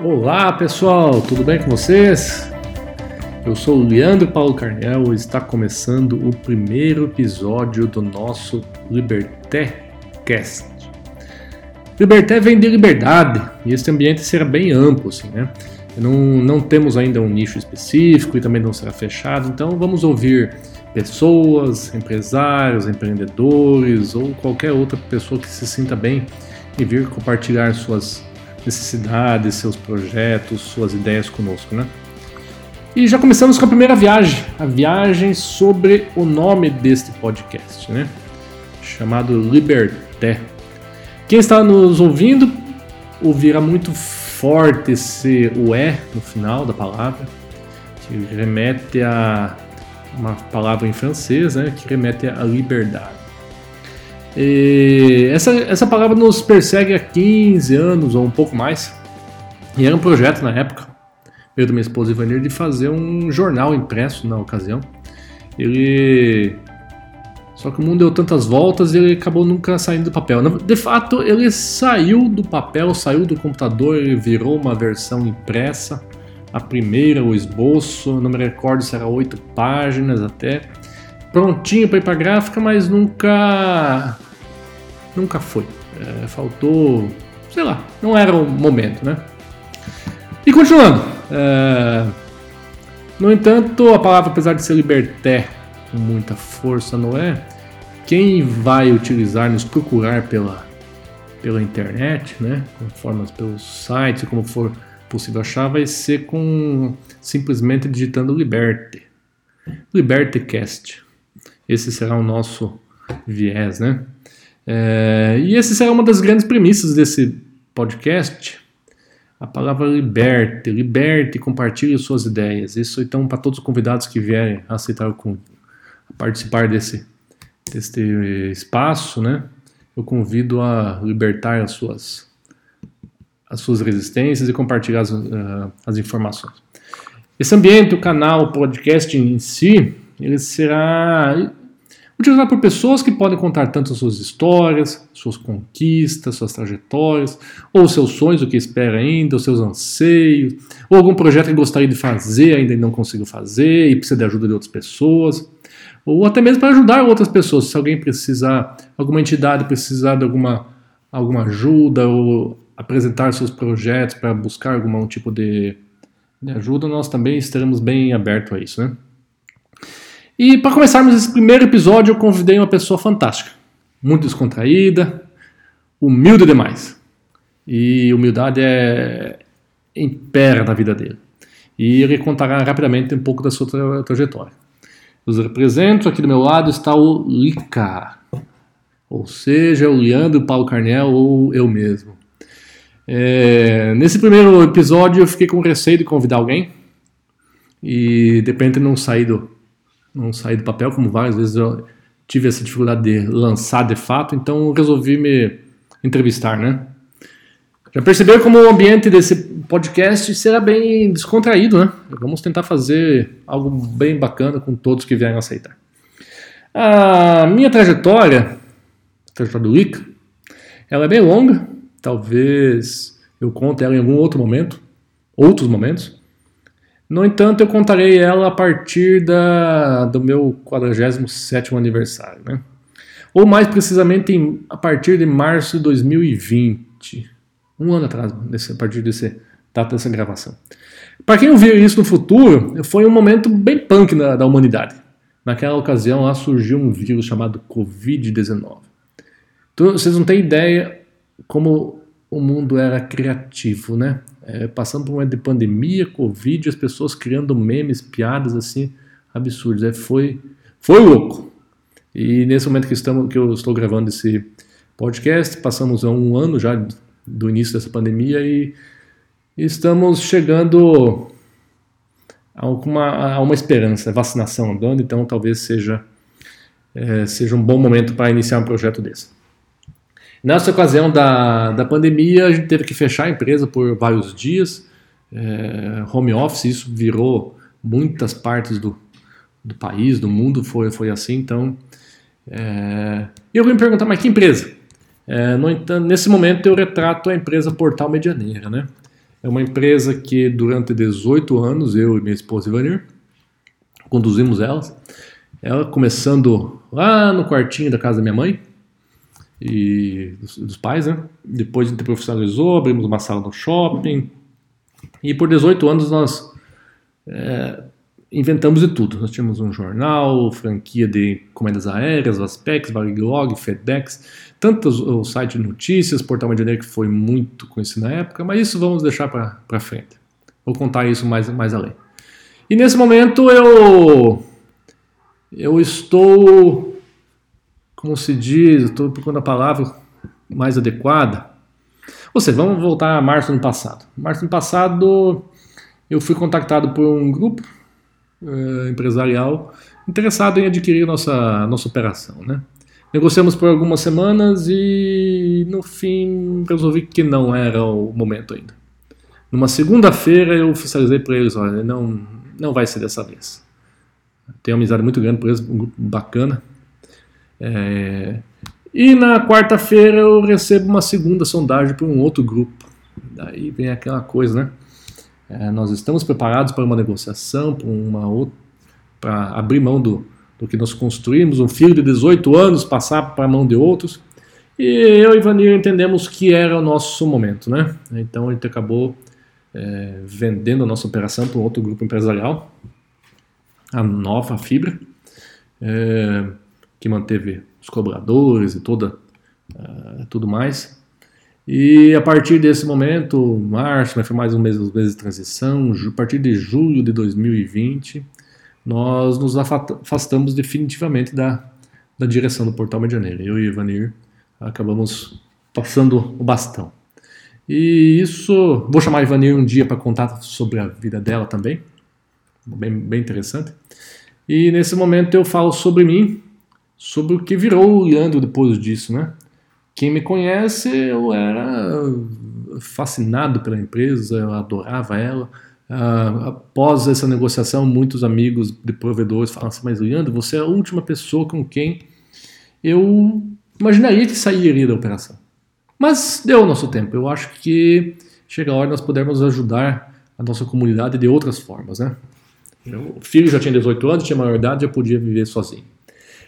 Olá pessoal, tudo bem com vocês? Eu sou o Leandro Paulo Carnel e está começando o primeiro episódio do nosso Liberté Cast. Liberté vem de liberdade e esse ambiente será bem amplo, assim, né? Não, não temos ainda um nicho específico e também não será fechado, então vamos ouvir pessoas, empresários, empreendedores ou qualquer outra pessoa que se sinta bem e vir compartilhar suas necessidades, seus projetos, suas ideias conosco, né? E já começamos com a primeira viagem, a viagem sobre o nome deste podcast, né? Chamado Liberté. Quem está nos ouvindo ouvirá muito forte esse o é no final da palavra, que remete a uma palavra em francês, né, que remete à liberdade. E essa, essa palavra nos persegue há 15 anos ou um pouco mais. E era um projeto na época, eu e minha esposa Ivanir, de fazer um jornal impresso na ocasião. Ele. Só que o mundo deu tantas voltas e ele acabou nunca saindo do papel. De fato, ele saiu do papel, saiu do computador, ele virou uma versão impressa. A primeira, o esboço, não me recordo se era oito páginas até prontinho para ir para gráfica, mas nunca nunca foi. É, faltou, sei lá, não era o momento, né? E continuando. É, no entanto, a palavra, apesar de ser liberté com muita força, não é? Quem vai utilizar, nos procurar pela, pela internet, né? Conforme pelos sites, como for possível achar, vai ser com simplesmente digitando Liberte. LiberteCast. Esse será o nosso viés, né? É, e essa será uma das grandes premissas desse podcast. A palavra liberte, liberte, compartilhe suas ideias. Isso então para todos os convidados que vierem aceitar o participar desse, desse espaço, né? Eu convido a libertar as suas as suas resistências e compartilhar as, uh, as informações. Esse ambiente, o canal, o podcast em si, ele será utilizado por pessoas que podem contar tanto as suas histórias, suas conquistas, suas trajetórias, ou seus sonhos, o que espera ainda, os seus anseios, ou algum projeto que gostaria de fazer ainda não conseguiu fazer e precisa de ajuda de outras pessoas, ou até mesmo para ajudar outras pessoas, se alguém precisar, alguma entidade precisar de alguma, alguma ajuda ou apresentar seus projetos para buscar algum tipo de, de ajuda, nós também estaremos bem abertos a isso, né? E para começarmos esse primeiro episódio, eu convidei uma pessoa fantástica, muito descontraída, humilde demais. E humildade é impera na vida dele. E ele contará rapidamente um pouco da sua tra trajetória. Os represento, aqui do meu lado está o Lica, ou seja, o Leandro Paulo Carnel ou eu mesmo. É, nesse primeiro episódio eu fiquei com receio de convidar alguém e de repente não sair do, não sair do papel, como várias vezes eu tive essa dificuldade de lançar de fato, então resolvi me entrevistar, né? Já perceberam como o ambiente desse podcast será bem descontraído, né? Vamos tentar fazer algo bem bacana com todos que vierem aceitar. A minha trajetória, a trajetória do Ica, ela é bem longa, talvez eu conte ela em algum outro momento, outros momentos, no entanto, eu contarei ela a partir da, do meu 47º aniversário, né? Ou mais precisamente em, a partir de março de 2020. Um ano atrás, a partir desse data dessa gravação. Para quem ouvir isso no futuro, foi um momento bem punk da, da humanidade. Naquela ocasião lá surgiu um vírus chamado Covid-19. Então, vocês não têm ideia como o mundo era criativo, né? É, passando por uma pandemia, Covid, as pessoas criando memes, piadas assim, absurdos. É, foi, foi louco. E nesse momento que, estamos, que eu estou gravando esse podcast, passamos um ano já do início dessa pandemia e estamos chegando a uma, a uma esperança, vacinação andando, então talvez seja, é, seja um bom momento para iniciar um projeto desse. Nessa ocasião da, da pandemia, a gente teve que fechar a empresa por vários dias. É, home office, isso virou muitas partes do, do país, do mundo, foi, foi assim. Então, é, eu vim me perguntar, mas que empresa? É, nesse momento eu retrato a empresa Portal Medianeira, né? É uma empresa que durante 18 anos, eu e minha esposa Ivanir, conduzimos elas. Ela começando lá no quartinho da casa da minha mãe e dos, dos pais, né? Depois a gente profissionalizou, abrimos uma sala no shopping. E por 18 anos nós é, inventamos de tudo. Nós tínhamos um jornal, franquia de encomendas aéreas, Vaspex, Varig FedEx, tantos o site de notícias, Portal Medianeiro que foi muito conhecido na época, mas isso vamos deixar para frente. Vou contar isso mais, mais além. E nesse momento eu eu estou como se diz, estou procurando a palavra mais adequada. Ou seja, vamos voltar a março do passado. Março do passado eu fui contactado por um grupo uh, empresarial interessado em adquirir nossa nossa operação, né? Negociamos por algumas semanas e no fim resolvi que não era o momento ainda. Numa segunda-feira eu oficializei para eles, olha, não, não vai ser dessa vez. Tenho uma amizade muito grande por eles, um grupo bacana. É... E na quarta-feira eu recebo uma segunda sondagem por um outro grupo. Daí vem aquela coisa, né? É, nós estamos preparados para uma negociação, para uma outra, para abrir mão do, do que nós construímos, um filho de 18 anos passar para a mão de outros. E eu e Vanir entendemos que era o nosso momento, né? Então a gente acabou é, vendendo a nossa operação para um outro grupo empresarial, a Nova Fibra, é, que manteve os cobradores e toda uh, tudo mais. E a partir desse momento, março, foi mais um mês, de transição, a partir de julho de 2020, nós nos afastamos definitivamente da, da direção do Portal Medianeiro. Eu e Ivanir acabamos passando o bastão. E isso, vou chamar a Ivanir um dia para contar sobre a vida dela também, bem, bem interessante. E nesse momento eu falo sobre mim, sobre o que virou o Leandro depois disso, né? Quem me conhece, eu era fascinado pela empresa, eu adorava ela, Uh, após essa negociação, muitos amigos de provedores falam assim: Mas Leandro, você é a última pessoa com quem eu imaginaria que sairia da operação. Mas deu o nosso tempo. Eu acho que chega a hora de nós pudermos ajudar a nossa comunidade de outras formas. Né? O filho já tinha 18 anos, tinha maioridade, já podia viver sozinho.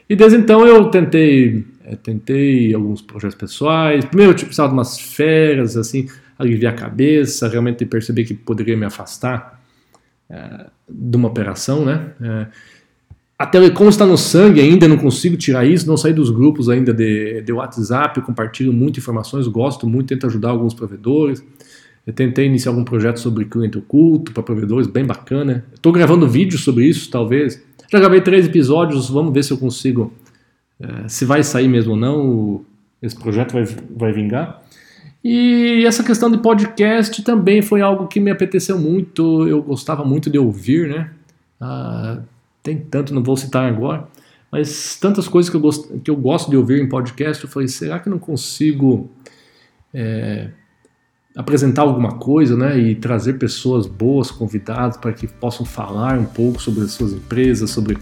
E desde então eu tentei, é, tentei alguns projetos pessoais. Primeiro eu precisava de umas férias, assim, aliviar a cabeça, realmente perceber que poderia me afastar é, de uma operação, né? É, até como está no sangue ainda, não consigo tirar isso, não sair dos grupos ainda de, de WhatsApp, compartilho muitas informações, gosto muito, tento ajudar alguns provedores. Eu tentei iniciar algum projeto sobre cliente oculto para provedores, bem bacana. Estou gravando vídeos sobre isso, talvez. Já gravei três episódios, vamos ver se eu consigo, é, se vai sair mesmo ou não, esse projeto vai, vai vingar. E essa questão de podcast também foi algo que me apeteceu muito, eu gostava muito de ouvir, né? Ah, tem tanto, não vou citar agora, mas tantas coisas que eu, gosto, que eu gosto de ouvir em podcast, eu falei, será que eu não consigo é, apresentar alguma coisa, né? E trazer pessoas boas, convidados, para que possam falar um pouco sobre as suas empresas, sobre,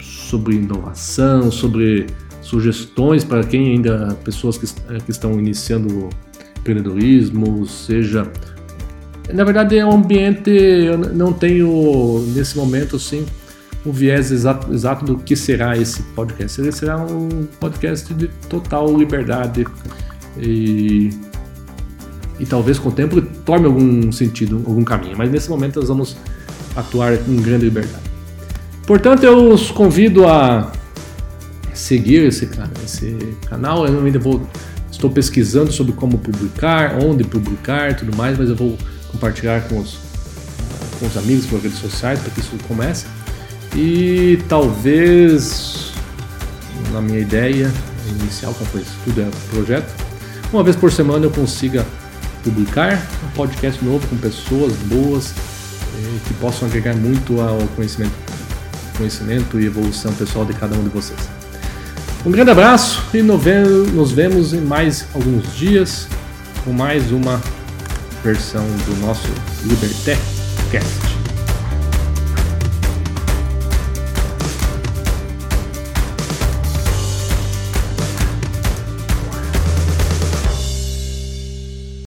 sobre inovação, sobre sugestões para quem ainda, pessoas que, eh, que estão iniciando empreendedorismo, seja. Na verdade, é um ambiente, eu não tenho nesse momento assim o viés exato, exato do que será esse podcast. Ele será um podcast de total liberdade e, e talvez com o tempo tome algum sentido, algum caminho. Mas nesse momento nós vamos atuar com grande liberdade. Portanto, eu os convido a seguir esse, esse canal. Eu ainda vou estou pesquisando sobre como publicar, onde publicar, tudo mais, mas eu vou compartilhar com os, com os amigos por redes sociais para que isso comece. E talvez, na minha ideia inicial, qual foi? Tudo é projeto. Uma vez por semana eu consiga publicar um podcast novo com pessoas boas eh, que possam agregar muito ao conhecimento, conhecimento e evolução pessoal de cada um de vocês. Um grande abraço e nos vemos em mais alguns dias com mais uma versão do nosso Liberté Cast.